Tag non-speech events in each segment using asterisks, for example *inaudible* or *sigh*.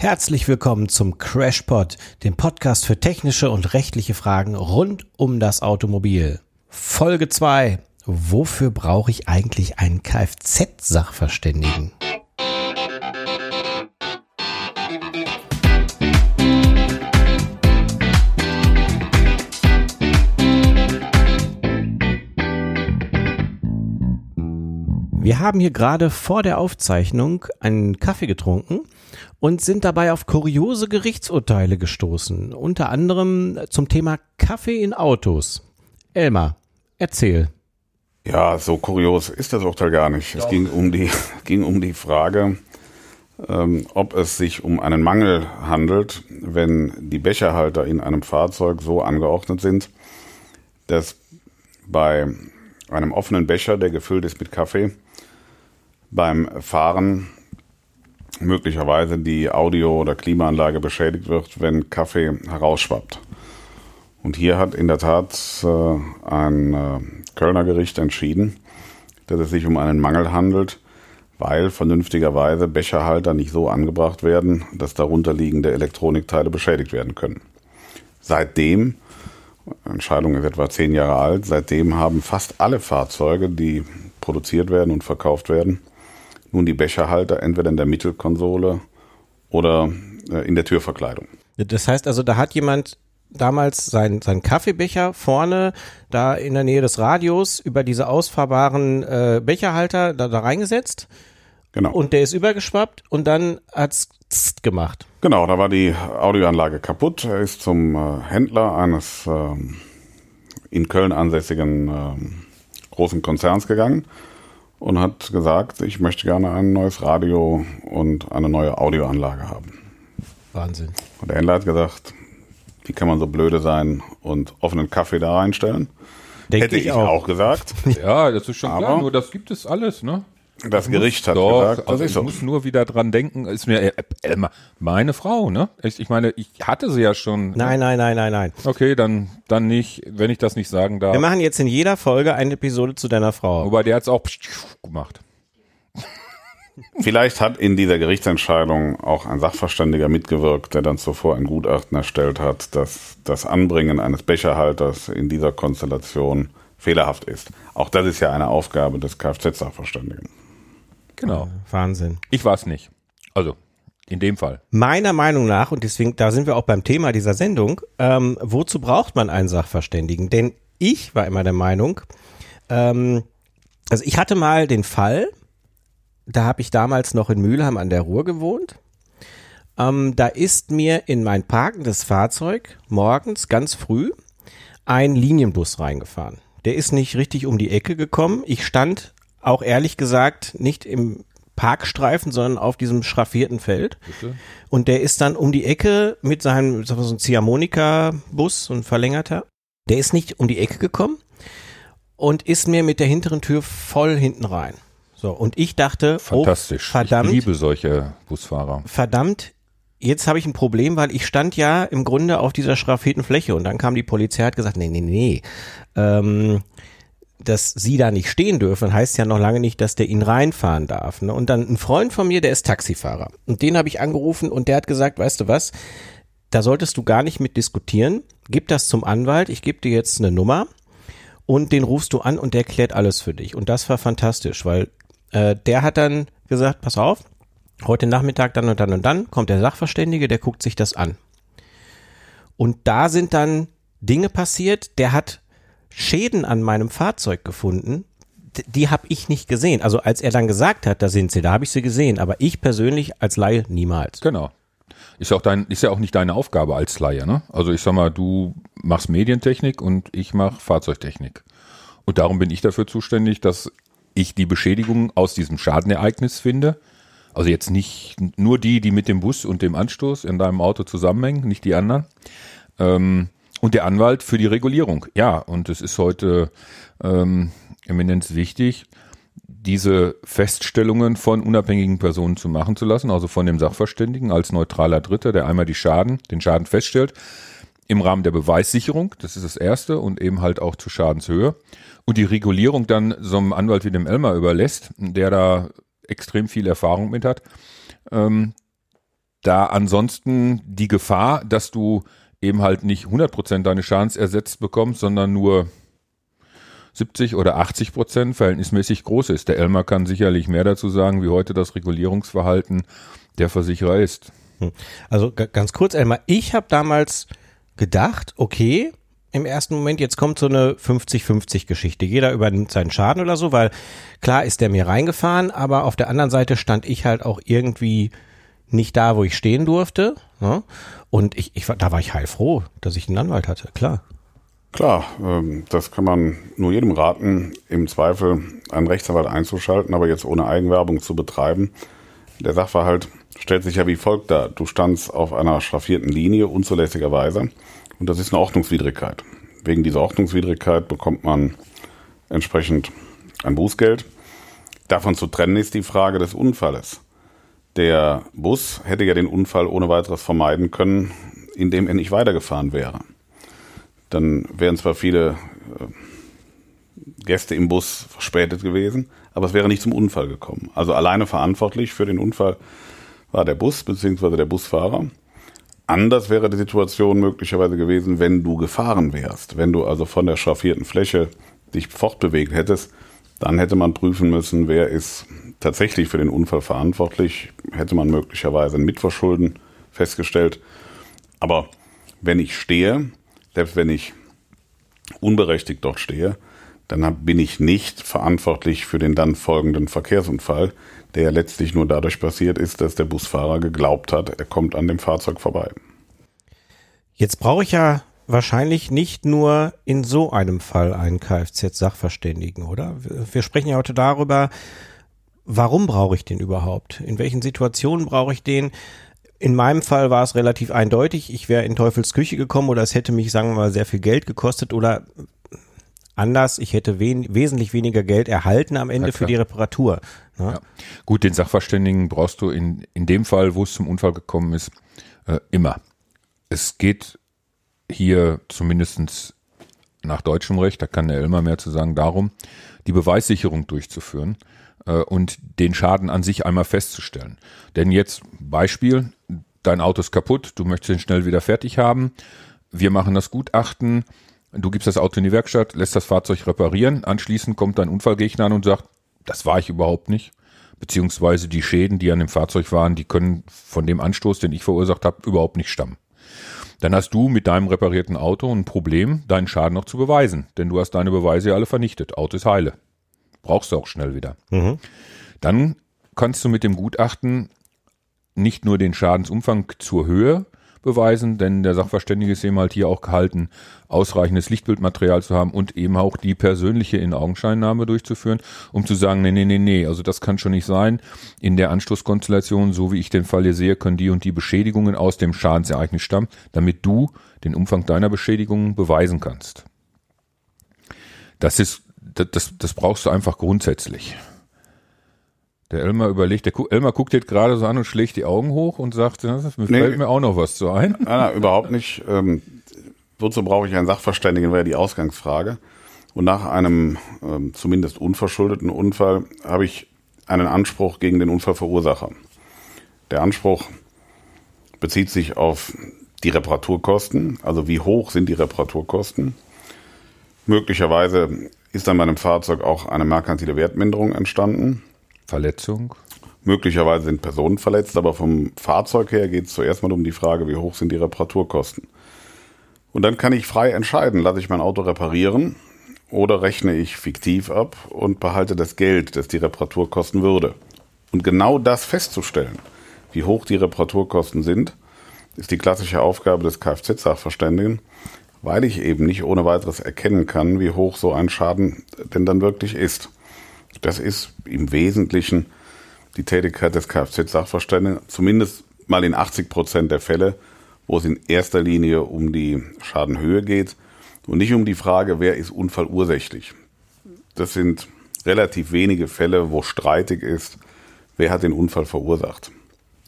Herzlich willkommen zum Crashpod, dem Podcast für technische und rechtliche Fragen rund um das Automobil. Folge 2. Wofür brauche ich eigentlich einen Kfz-Sachverständigen? Wir haben hier gerade vor der Aufzeichnung einen Kaffee getrunken und sind dabei auf kuriose Gerichtsurteile gestoßen, unter anderem zum Thema Kaffee in Autos. Elmar, erzähl. Ja, so kurios ist das Urteil gar nicht. Doch. Es ging um die, *laughs* ging um die Frage, ähm, ob es sich um einen Mangel handelt, wenn die Becherhalter in einem Fahrzeug so angeordnet sind, dass bei einem offenen Becher, der gefüllt ist mit Kaffee, beim Fahren möglicherweise die Audio- oder Klimaanlage beschädigt wird, wenn Kaffee herausschwappt. Und hier hat in der Tat äh, ein äh, Kölner Gericht entschieden, dass es sich um einen Mangel handelt, weil vernünftigerweise Becherhalter nicht so angebracht werden, dass darunter liegende Elektronikteile beschädigt werden können. Seitdem, Entscheidung ist etwa zehn Jahre alt, seitdem haben fast alle Fahrzeuge, die produziert werden und verkauft werden, nun die Becherhalter entweder in der Mittelkonsole oder äh, in der Türverkleidung. Das heißt also, da hat jemand damals seinen sein Kaffeebecher vorne da in der Nähe des Radios über diese ausfahrbaren äh, Becherhalter da, da reingesetzt. Genau. Und der ist übergeschwappt und dann hat's gemacht. Genau, da war die Audioanlage kaputt. Er ist zum äh, Händler eines ähm, in Köln ansässigen ähm, großen Konzerns gegangen und hat gesagt, ich möchte gerne ein neues Radio und eine neue Audioanlage haben. Wahnsinn. Und der Händler hat gesagt, wie kann man so blöde sein und offenen Kaffee da reinstellen? Denk Hätte ich, auch. auch. gesagt. *laughs* Ja, das ist schon Aber klar, nur das gibt es alles, ne? Das Gericht hat doch, gesagt, also ich so. muss nur wieder dran denken, ist mir äh, meine Frau, ne? Ich, ich, meine, ich hatte sie ja schon. Nein, nein, nein, nein, nein. Okay, dann dann nicht, wenn ich das nicht sagen darf. Wir machen jetzt in jeder Folge eine Episode zu deiner Frau. Wobei der hat's auch gemacht. Vielleicht hat in dieser Gerichtsentscheidung auch ein Sachverständiger mitgewirkt, der dann zuvor ein Gutachten erstellt hat, dass das Anbringen eines Becherhalters in dieser Konstellation fehlerhaft ist. Auch das ist ja eine Aufgabe des Kfz-Sachverständigen. Genau. Äh, Wahnsinn. Ich war es nicht. Also in dem Fall. Meiner Meinung nach, und deswegen, da sind wir auch beim Thema dieser Sendung, ähm, wozu braucht man einen Sachverständigen? Denn ich war immer der Meinung, ähm, also ich hatte mal den Fall, da habe ich damals noch in Mülheim an der Ruhr gewohnt. Ähm, da ist mir in mein parkendes Fahrzeug morgens ganz früh ein Linienbus reingefahren. Der ist nicht richtig um die Ecke gekommen. Ich stand auch ehrlich gesagt nicht im Parkstreifen, sondern auf diesem schraffierten Feld. Bitte? Und der ist dann um die Ecke mit seinem so ein Ziehharmonika-Bus, so ein verlängerter. Der ist nicht um die Ecke gekommen und ist mir mit der hinteren Tür voll hinten rein. So, und ich dachte, oh, fantastisch. Oh, verdammt. Ich liebe solche Busfahrer. Verdammt, jetzt habe ich ein Problem, weil ich stand ja im Grunde auf dieser schraffierten Fläche und dann kam die Polizei hat gesagt, nee, nee, nee. Ähm, dass sie da nicht stehen dürfen, heißt ja noch lange nicht, dass der ihn reinfahren darf. Ne? Und dann ein Freund von mir, der ist Taxifahrer. Und den habe ich angerufen und der hat gesagt, weißt du was, da solltest du gar nicht mit diskutieren. Gib das zum Anwalt, ich gebe dir jetzt eine Nummer und den rufst du an und der klärt alles für dich. Und das war fantastisch, weil äh, der hat dann gesagt, pass auf, heute Nachmittag dann und dann und dann kommt der Sachverständige, der guckt sich das an. Und da sind dann Dinge passiert, der hat Schäden an meinem Fahrzeug gefunden, die habe ich nicht gesehen. Also als er dann gesagt hat, da sind sie, da habe ich sie gesehen, aber ich persönlich als Laie niemals. Genau. Ist ja auch dein, ist ja auch nicht deine Aufgabe als Laie, ne? Also ich sag mal, du machst Medientechnik und ich mache Fahrzeugtechnik. Und darum bin ich dafür zuständig, dass ich die Beschädigung aus diesem Schadenereignis finde. Also jetzt nicht nur die, die mit dem Bus und dem Anstoß in deinem Auto zusammenhängen, nicht die anderen. Ähm, und der Anwalt für die Regulierung. Ja, und es ist heute ähm, eminent wichtig, diese Feststellungen von unabhängigen Personen zu machen zu lassen, also von dem Sachverständigen als neutraler Dritter, der einmal die Schaden, den Schaden feststellt, im Rahmen der Beweissicherung, das ist das Erste, und eben halt auch zur Schadenshöhe. Und die Regulierung dann so einem Anwalt wie dem Elmer überlässt, der da extrem viel Erfahrung mit hat. Ähm, da ansonsten die Gefahr, dass du eben halt nicht 100% deines Schadens ersetzt bekommst, sondern nur 70 oder 80 Prozent verhältnismäßig groß ist. Der Elmar kann sicherlich mehr dazu sagen, wie heute das Regulierungsverhalten der Versicherer ist. Hm. Also ganz kurz, Elmar, ich habe damals gedacht, okay, im ersten Moment, jetzt kommt so eine 50-50 Geschichte. Jeder übernimmt seinen Schaden oder so, weil klar ist der mir reingefahren, aber auf der anderen Seite stand ich halt auch irgendwie nicht da, wo ich stehen durfte. Ne? Und ich, ich, da war ich heilfroh, dass ich einen Anwalt hatte, klar. Klar, ähm, das kann man nur jedem raten, im Zweifel einen Rechtsanwalt einzuschalten, aber jetzt ohne Eigenwerbung zu betreiben. Der Sachverhalt stellt sich ja wie folgt dar. Du standst auf einer schraffierten Linie unzulässigerweise und das ist eine Ordnungswidrigkeit. Wegen dieser Ordnungswidrigkeit bekommt man entsprechend ein Bußgeld. Davon zu trennen ist die Frage des Unfalles. Der Bus hätte ja den Unfall ohne weiteres vermeiden können, indem er nicht weitergefahren wäre. Dann wären zwar viele äh, Gäste im Bus verspätet gewesen, aber es wäre nicht zum Unfall gekommen. Also alleine verantwortlich für den Unfall war der Bus bzw. der Busfahrer. Anders wäre die Situation möglicherweise gewesen, wenn du gefahren wärst. Wenn du also von der schraffierten Fläche dich fortbewegt hättest, dann hätte man prüfen müssen, wer ist tatsächlich für den Unfall verantwortlich. Hätte man möglicherweise ein Mitverschulden festgestellt. Aber wenn ich stehe, selbst wenn ich unberechtigt dort stehe, dann bin ich nicht verantwortlich für den dann folgenden Verkehrsunfall, der ja letztlich nur dadurch passiert ist, dass der Busfahrer geglaubt hat, er kommt an dem Fahrzeug vorbei. Jetzt brauche ich ja wahrscheinlich nicht nur in so einem Fall einen Kfz-Sachverständigen, oder? Wir sprechen ja heute darüber, warum brauche ich den überhaupt? In welchen Situationen brauche ich den? In meinem Fall war es relativ eindeutig. Ich wäre in Teufels Küche gekommen oder es hätte mich, sagen wir mal, sehr viel Geld gekostet oder anders, ich hätte wen wesentlich weniger Geld erhalten am Ende für die Reparatur. Ne? Ja. Gut, den Sachverständigen brauchst du in, in dem Fall, wo es zum Unfall gekommen ist, äh, immer. Es geht hier zumindestens nach deutschem Recht, da kann der Elmer mehr zu sagen, darum, die Beweissicherung durchzuführen äh, und den Schaden an sich einmal festzustellen. Denn jetzt Beispiel, dein Auto ist kaputt, du möchtest ihn schnell wieder fertig haben. Wir machen das Gutachten, du gibst das Auto in die Werkstatt, lässt das Fahrzeug reparieren, anschließend kommt dein Unfallgegner an und sagt, das war ich überhaupt nicht. Beziehungsweise die Schäden, die an dem Fahrzeug waren, die können von dem Anstoß, den ich verursacht habe, überhaupt nicht stammen. Dann hast du mit deinem reparierten Auto ein Problem, deinen Schaden noch zu beweisen, denn du hast deine Beweise ja alle vernichtet. Auto ist heile. Brauchst du auch schnell wieder. Mhm. Dann kannst du mit dem Gutachten nicht nur den Schadensumfang zur Höhe beweisen, denn der Sachverständige ist eben halt hier auch gehalten, ausreichendes Lichtbildmaterial zu haben und eben auch die persönliche In-Augenscheinnahme durchzuführen, um zu sagen, nee, nee, nee, nee, also das kann schon nicht sein. In der Anstoßkonstellation, so wie ich den Fall hier sehe, können die und die Beschädigungen aus dem Schadensereignis stammen, damit du den Umfang deiner Beschädigungen beweisen kannst. Das ist, das, das, das brauchst du einfach grundsätzlich. Der Elmar überlegt, der Elmar guckt jetzt gerade so an und schlägt die Augen hoch und sagt, nee, fällt mir auch noch was zu ein. Nein, nein überhaupt nicht. Ähm, wozu brauche ich einen Sachverständigen, wäre die Ausgangsfrage. Und nach einem ähm, zumindest unverschuldeten Unfall habe ich einen Anspruch gegen den Unfallverursacher. Der Anspruch bezieht sich auf die Reparaturkosten, also wie hoch sind die Reparaturkosten. Möglicherweise ist an meinem Fahrzeug auch eine merkantile Wertminderung entstanden. Verletzung? Möglicherweise sind Personen verletzt, aber vom Fahrzeug her geht es zuerst mal um die Frage, wie hoch sind die Reparaturkosten. Und dann kann ich frei entscheiden, lasse ich mein Auto reparieren oder rechne ich fiktiv ab und behalte das Geld, das die Reparatur kosten würde. Und genau das festzustellen, wie hoch die Reparaturkosten sind, ist die klassische Aufgabe des Kfz-Sachverständigen, weil ich eben nicht ohne weiteres erkennen kann, wie hoch so ein Schaden denn dann wirklich ist. Das ist im Wesentlichen die Tätigkeit des Kfz-Sachverständigen, zumindest mal in 80 Prozent der Fälle, wo es in erster Linie um die Schadenhöhe geht und nicht um die Frage, wer ist unfallursächlich. Das sind relativ wenige Fälle, wo streitig ist, wer hat den Unfall verursacht.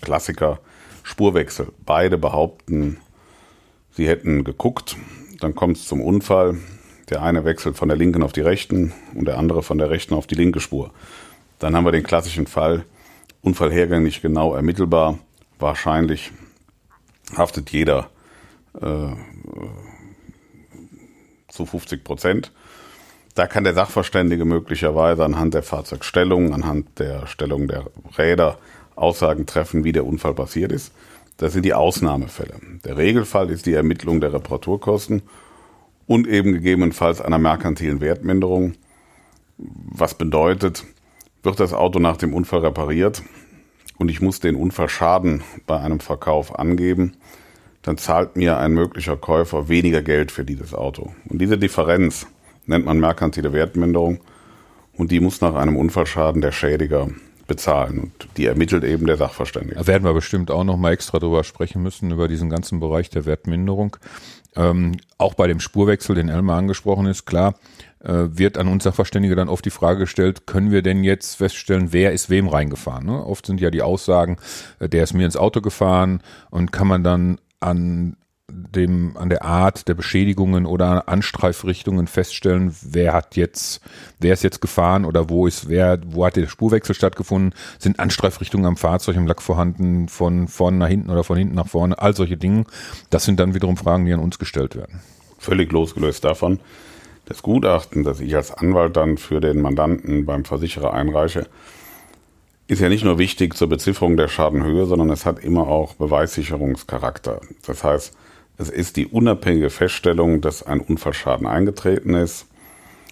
Klassiker, Spurwechsel. Beide behaupten, sie hätten geguckt, dann kommt es zum Unfall, der eine wechselt von der linken auf die rechten und der andere von der rechten auf die linke Spur. Dann haben wir den klassischen Fall, Unfallhergang nicht genau ermittelbar, wahrscheinlich haftet jeder äh, zu 50 Prozent. Da kann der Sachverständige möglicherweise anhand der Fahrzeugstellung, anhand der Stellung der Räder Aussagen treffen, wie der Unfall passiert ist. Das sind die Ausnahmefälle. Der Regelfall ist die Ermittlung der Reparaturkosten und eben gegebenenfalls einer merkantilen Wertminderung. Was bedeutet, wird das Auto nach dem Unfall repariert und ich muss den Unfallschaden bei einem Verkauf angeben, dann zahlt mir ein möglicher Käufer weniger Geld für dieses Auto. Und diese Differenz nennt man merkantile Wertminderung und die muss nach einem Unfallschaden der Schädiger bezahlen und die ermittelt eben der Sachverständige. Da werden wir bestimmt auch noch mal extra drüber sprechen müssen, über diesen ganzen Bereich der Wertminderung. Ähm, auch bei dem Spurwechsel, den Elmar angesprochen ist, klar, äh, wird an uns Sachverständige dann oft die Frage gestellt, können wir denn jetzt feststellen, wer ist wem reingefahren? Ne? Oft sind ja die Aussagen, äh, der ist mir ins Auto gefahren und kann man dann an dem, an der Art der Beschädigungen oder Anstreifrichtungen feststellen, wer hat jetzt, wer ist jetzt gefahren oder wo ist, wer, wo hat der Spurwechsel stattgefunden, sind Anstreifrichtungen am Fahrzeug im Lack vorhanden, von vorne nach hinten oder von hinten nach vorne, all solche Dinge. Das sind dann wiederum Fragen, die an uns gestellt werden. Völlig losgelöst davon. Das Gutachten, das ich als Anwalt dann für den Mandanten beim Versicherer einreiche, ist ja nicht nur wichtig zur Bezifferung der Schadenhöhe, sondern es hat immer auch Beweissicherungscharakter. Das heißt, es ist die unabhängige Feststellung, dass ein Unfallschaden eingetreten ist.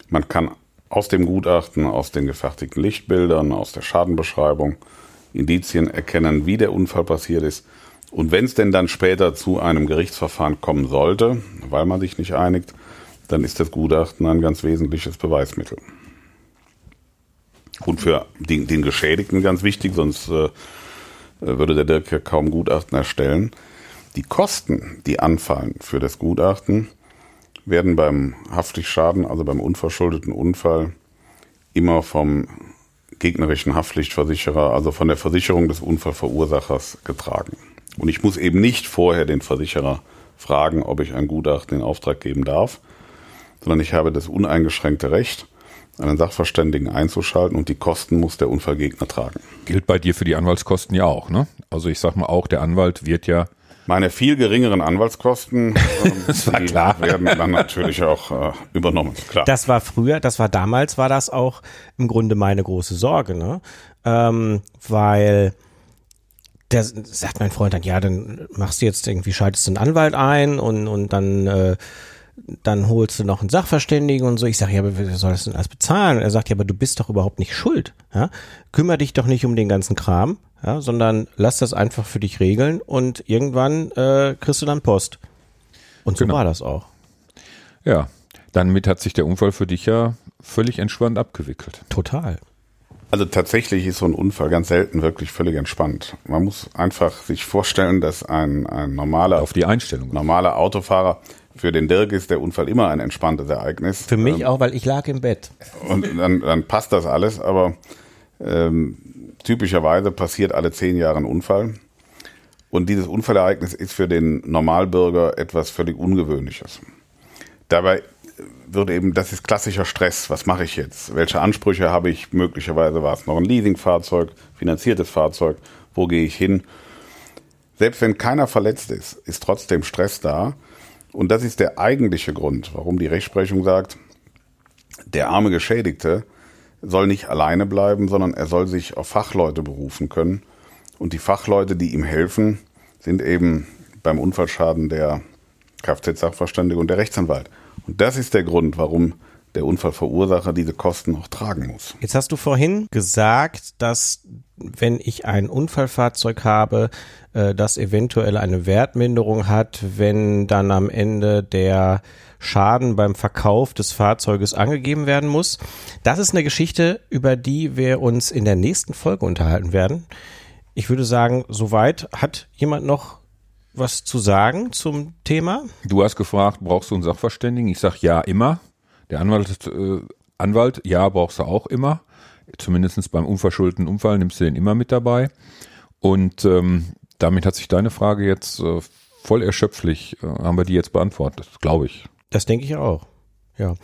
Man kann aus dem Gutachten, aus den gefertigten Lichtbildern, aus der Schadenbeschreibung Indizien erkennen, wie der Unfall passiert ist. Und wenn es denn dann später zu einem Gerichtsverfahren kommen sollte, weil man sich nicht einigt, dann ist das Gutachten ein ganz wesentliches Beweismittel. Und für den, den Geschädigten ganz wichtig, sonst äh, würde der Dirk ja kaum Gutachten erstellen. Die Kosten, die anfallen für das Gutachten, werden beim Haftpflichtschaden, also beim unverschuldeten Unfall, immer vom gegnerischen Haftpflichtversicherer, also von der Versicherung des Unfallverursachers getragen. Und ich muss eben nicht vorher den Versicherer fragen, ob ich ein Gutachten in Auftrag geben darf, sondern ich habe das uneingeschränkte Recht, einen Sachverständigen einzuschalten und die Kosten muss der Unfallgegner tragen. Gilt bei dir für die Anwaltskosten ja auch, ne? Also ich sag mal auch, der Anwalt wird ja meine viel geringeren Anwaltskosten *laughs* ähm, das war klar. werden dann natürlich auch äh, übernommen. Klar. Das war früher, das war damals, war das auch im Grunde meine große Sorge, ne? Ähm, weil der sagt mein Freund dann, ja, dann machst du jetzt irgendwie, schaltest du einen Anwalt ein und, und dann äh, dann holst du noch einen Sachverständigen und so. Ich sage, ja, aber wer soll das denn alles bezahlen? Und er sagt, ja, aber du bist doch überhaupt nicht schuld. Ja? Kümmer dich doch nicht um den ganzen Kram, ja, sondern lass das einfach für dich regeln und irgendwann äh, kriegst du dann Post. Und so genau. war das auch. Ja, damit hat sich der Unfall für dich ja völlig entspannt abgewickelt. Total. Also tatsächlich ist so ein Unfall ganz selten wirklich völlig entspannt. Man muss einfach sich vorstellen, dass ein, ein normaler, auf die Einstellung, normaler Autofahrer für den Dirk ist der Unfall immer ein entspanntes Ereignis. Für mich ähm, auch, weil ich lag im Bett. Und dann, dann passt das alles, aber ähm, typischerweise passiert alle zehn Jahre ein Unfall. Und dieses Unfallereignis ist für den Normalbürger etwas völlig Ungewöhnliches. Dabei wird eben, das ist klassischer Stress. Was mache ich jetzt? Welche Ansprüche habe ich? Möglicherweise war es noch ein Leasingfahrzeug, finanziertes Fahrzeug. Wo gehe ich hin? Selbst wenn keiner verletzt ist, ist trotzdem Stress da. Und das ist der eigentliche Grund, warum die Rechtsprechung sagt, der arme Geschädigte soll nicht alleine bleiben, sondern er soll sich auf Fachleute berufen können. Und die Fachleute, die ihm helfen, sind eben beim Unfallschaden der Kfz-Sachverständige und der Rechtsanwalt. Und das ist der Grund, warum der Unfallverursacher diese Kosten auch tragen muss. Jetzt hast du vorhin gesagt, dass wenn ich ein Unfallfahrzeug habe, äh, das eventuell eine Wertminderung hat, wenn dann am Ende der Schaden beim Verkauf des Fahrzeuges angegeben werden muss. Das ist eine Geschichte, über die wir uns in der nächsten Folge unterhalten werden. Ich würde sagen, soweit hat jemand noch was zu sagen zum Thema? Du hast gefragt, brauchst du einen Sachverständigen? Ich sage ja, immer. Der Anwalt, äh, Anwalt, ja, brauchst du auch immer. Zumindest beim unverschuldeten Unfall nimmst du den immer mit dabei. Und ähm, damit hat sich deine Frage jetzt äh, voll erschöpflich, äh, haben wir die jetzt beantwortet, glaube ich. Das denke ich auch. Ja.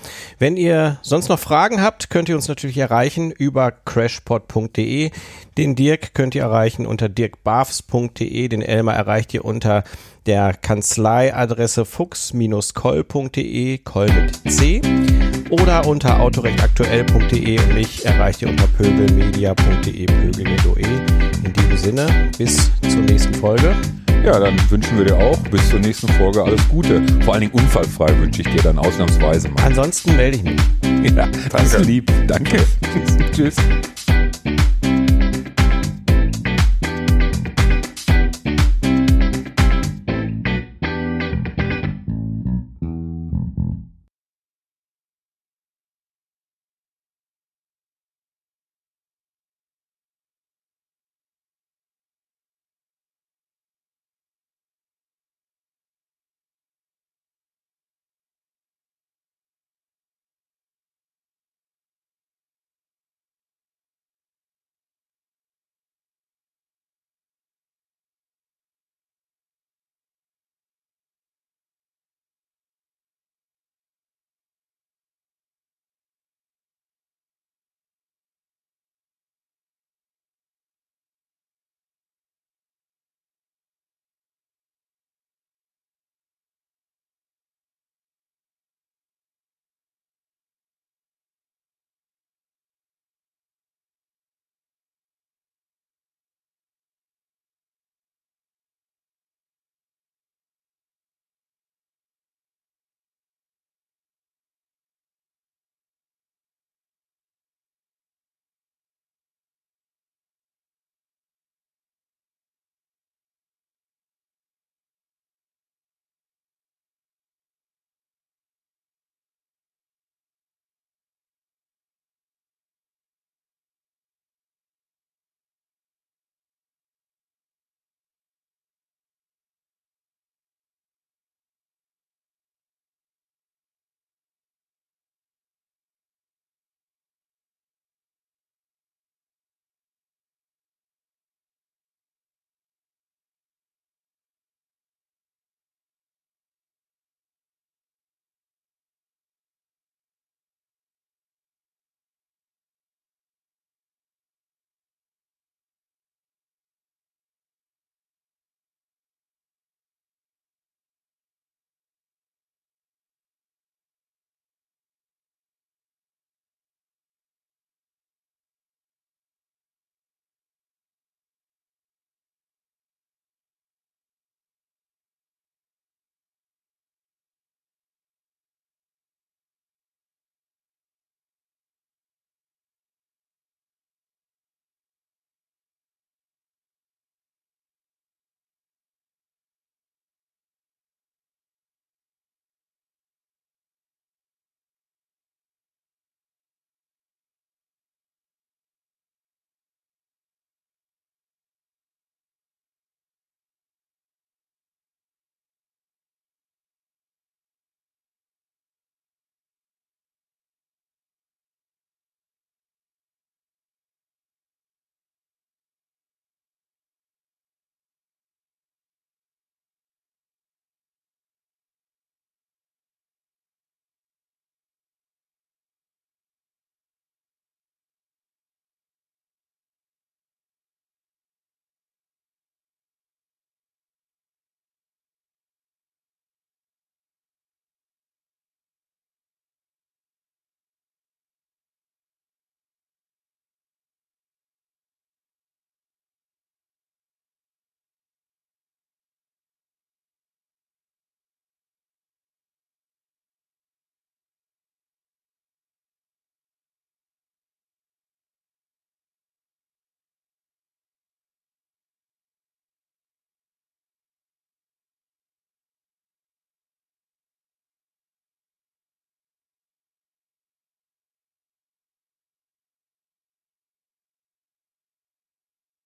Wenn ihr sonst noch Fragen habt, könnt ihr uns natürlich erreichen über crashpod.de. Den Dirk könnt ihr erreichen unter dirkbarfs.de. Den Elmar erreicht ihr unter der Kanzleiadresse fuchs-koll.de, Koll mit C. Oder unter autorechtaktuell.de und mich erreicht ihr unter pöbelmedia.de, pöbel mit OE. In diesem Sinne, bis zur nächsten Folge. Ja, dann wünschen wir dir auch bis zur nächsten Folge alles Gute. Vor allen Dingen unfallfrei wünsche ich dir dann ausnahmsweise mal. Ansonsten melde ich mich. *laughs* Ja, das ist lieb. Danke. *laughs* Tschüss.